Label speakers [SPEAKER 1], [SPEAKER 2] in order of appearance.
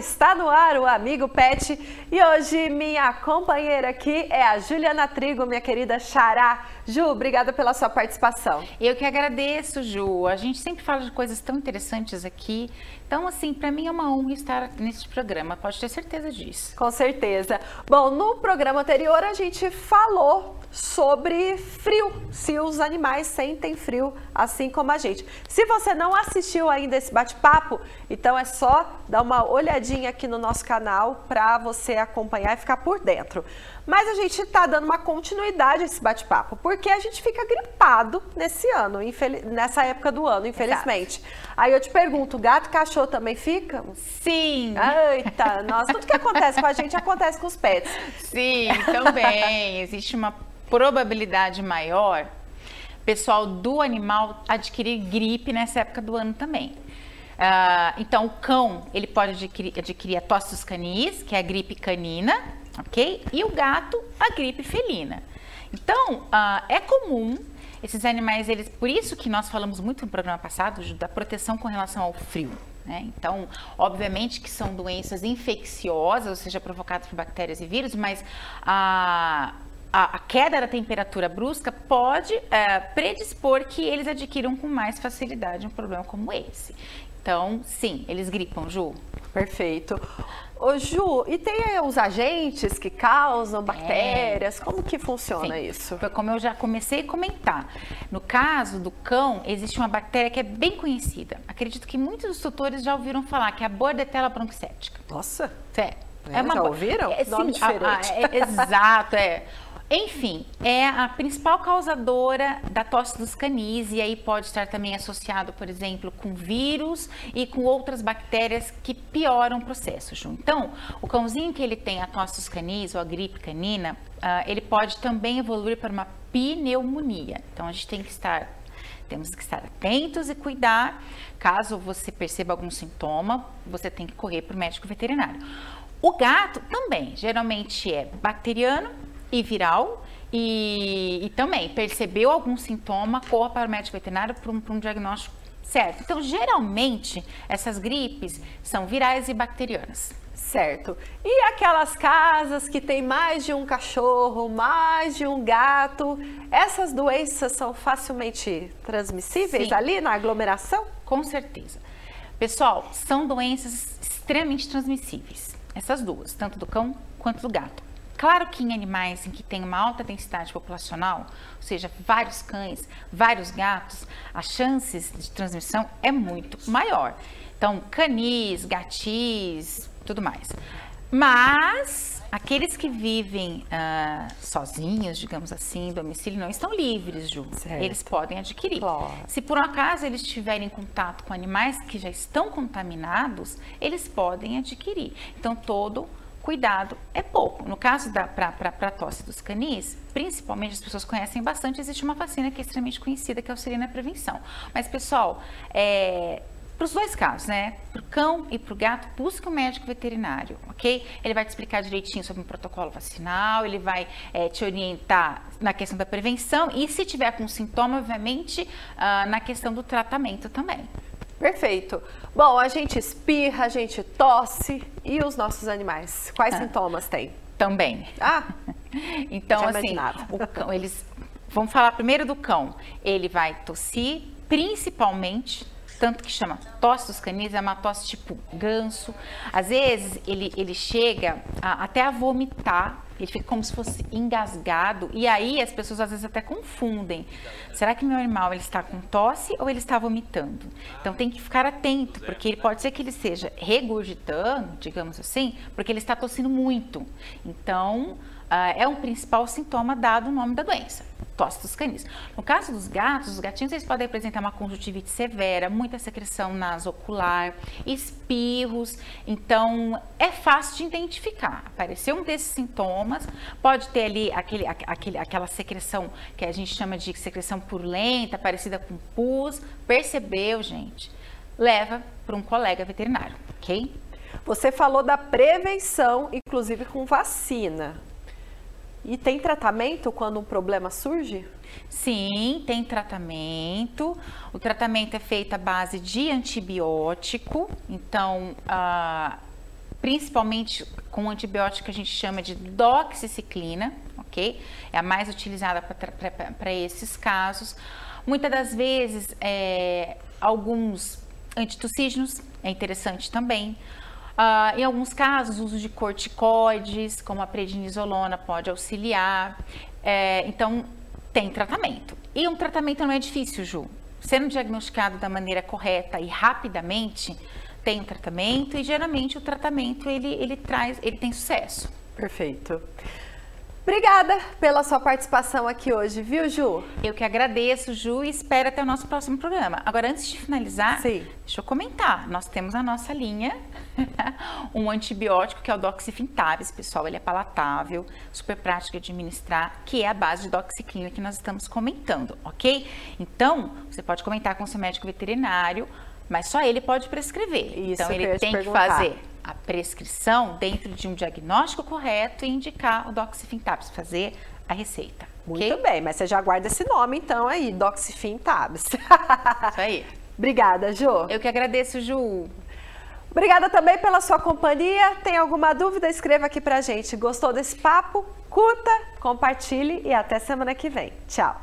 [SPEAKER 1] está no ar o Amigo Pet e hoje minha companheira aqui é a Juliana Trigo, minha querida Xará. Ju, obrigada pela sua participação.
[SPEAKER 2] Eu que agradeço, Ju. A gente sempre fala de coisas tão interessantes aqui. Então, assim, para mim é uma honra estar nesse programa, pode ter certeza disso.
[SPEAKER 1] Com certeza. Bom, no programa anterior a gente falou sobre frio, se os animais sentem frio assim como a gente. Se você não assistiu ainda esse bate-papo, então é só dar uma olhadinha aqui no nosso canal para você acompanhar e ficar por dentro. Mas a gente está dando uma continuidade a esse bate-papo, porque a gente fica gripado nesse ano, nessa época do ano, infelizmente. Exato. Aí eu te pergunto, gato e cachorro também ficam?
[SPEAKER 2] Sim.
[SPEAKER 1] Eita, nossa, tudo que acontece com a gente acontece com os pets.
[SPEAKER 2] Sim, também. Existe uma probabilidade maior pessoal do animal adquirir gripe nessa época do ano também. Uh, então, o cão ele pode adquirir, adquirir a tosse dos canis, que é a gripe canina, ok? E o gato, a gripe felina. Então, uh, é comum esses animais, eles, por isso que nós falamos muito no programa passado da proteção com relação ao frio. Né? Então, obviamente que são doenças infecciosas, ou seja, provocadas por bactérias e vírus, mas a a, a, queda da temperatura brusca pode é, predispor que eles adquiram com mais facilidade um problema como esse. Então, sim, eles gripam, Ju.
[SPEAKER 1] Perfeito. Ô, Ju, e tem os agentes que causam bactérias? É. Como que funciona Sim. isso?
[SPEAKER 2] Como eu já comecei a comentar, no caso do cão, existe uma bactéria que é bem conhecida. Acredito que muitos dos tutores já ouviram falar, que é a Bordetella bronquicética.
[SPEAKER 1] Nossa!
[SPEAKER 2] Sério.
[SPEAKER 1] É, é uma... Já ouviram?
[SPEAKER 2] É, sim, a, a, é, exato, é. Enfim, é a principal causadora da tosse dos canis e aí pode estar também associado, por exemplo, com vírus e com outras bactérias que pioram o processo. Ju. Então, o cãozinho que ele tem a tosse dos canis ou a gripe canina, uh, ele pode também evoluir para uma pneumonia. Então, a gente tem que estar temos que estar atentos e cuidar. Caso você perceba algum sintoma, você tem que correr para o médico veterinário. O gato também, geralmente é bacteriano e viral. E, e também percebeu algum sintoma, corra para o médico veterinário para um, para um diagnóstico certo. Então, geralmente, essas gripes são virais e bacterianas.
[SPEAKER 1] Certo. E aquelas casas que tem mais de um cachorro, mais de um gato, essas doenças são facilmente transmissíveis Sim. ali na aglomeração?
[SPEAKER 2] Com certeza. Pessoal, são doenças extremamente transmissíveis. Essas duas, tanto do cão quanto do gato. Claro que em animais em que tem uma alta densidade populacional, ou seja, vários cães, vários gatos, as chances de transmissão é muito maior. Então, canis, gatis, tudo mais. Mas aqueles que vivem uh, sozinhos, digamos assim, em domicílio, não estão livres, Ju. Certo. Eles podem adquirir. Claro. Se por um acaso eles estiverem em contato com animais que já estão contaminados, eles podem adquirir. Então, todo cuidado é pouco. No caso da para tosse dos canis, principalmente as pessoas conhecem bastante, existe uma vacina que é extremamente conhecida que auxilia na prevenção. Mas pessoal, é, para os dois casos, né? Para o cão e para o gato, busque um médico veterinário, ok? Ele vai te explicar direitinho sobre o protocolo vacinal, ele vai é, te orientar na questão da prevenção e, se tiver com sintoma, obviamente, uh, na questão do tratamento também.
[SPEAKER 1] Perfeito. Bom, a gente espirra, a gente tosse e os nossos animais? Quais ah, sintomas têm?
[SPEAKER 2] Também.
[SPEAKER 1] Ah,
[SPEAKER 2] então assim, o cão, eles vamos falar primeiro do cão. Ele vai tossir, principalmente tanto que chama tosse dos canis, é uma tosse tipo ganso. Às vezes ele, ele chega a, até a vomitar, ele fica como se fosse engasgado, e aí as pessoas às vezes até confundem. Será que meu animal ele está com tosse ou ele está vomitando? Então tem que ficar atento, porque ele pode ser que ele seja regurgitando, digamos assim, porque ele está tossindo muito. Então é um principal sintoma dado o nome da doença, tosse dos canis. No caso dos gatos, os gatinhos eles podem apresentar uma conjuntivite severa, muita secreção nasocular, espirros, então é fácil de identificar. Apareceu um desses sintomas, pode ter ali aquele, aquele, aquela secreção que a gente chama de secreção purulenta, parecida com pus, percebeu, gente? Leva para um colega veterinário, ok?
[SPEAKER 1] Você falou da prevenção, inclusive com vacina. E tem tratamento quando um problema surge?
[SPEAKER 2] Sim, tem tratamento. O tratamento é feito à base de antibiótico. Então, principalmente com antibiótico que a gente chama de doxiciclina, ok? É a mais utilizada para esses casos. Muitas das vezes, é, alguns antitussígenos é interessante também. Uh, em alguns casos, o uso de corticoides, como a prednisolona, pode auxiliar. É, então, tem tratamento. E um tratamento não é difícil, Ju. Sendo diagnosticado da maneira correta e rapidamente, tem um tratamento e geralmente o tratamento ele, ele traz, ele tem sucesso.
[SPEAKER 1] Perfeito. Obrigada pela sua participação aqui hoje, viu, Ju?
[SPEAKER 2] Eu que agradeço, Ju, e espero até o nosso próximo programa. Agora, antes de finalizar, Sim. deixa eu comentar. Nós temos a nossa linha, um antibiótico que é o doxifintabis, pessoal. Ele é palatável, super prático de administrar, que é a base de doxiclina que nós estamos comentando, ok? Então, você pode comentar com o seu médico veterinário, mas só ele pode prescrever. Isso, então, ele tem que fazer a prescrição dentro de um diagnóstico correto e indicar o doxifintabs, fazer a receita.
[SPEAKER 1] Muito okay? bem, mas você já guarda esse nome então aí, doxifintabs.
[SPEAKER 2] Isso aí.
[SPEAKER 1] Obrigada, Ju.
[SPEAKER 2] Eu que agradeço, Ju.
[SPEAKER 1] Obrigada também pela sua companhia. Tem alguma dúvida? Escreva aqui pra gente. Gostou desse papo? Curta, compartilhe e até semana que vem. Tchau.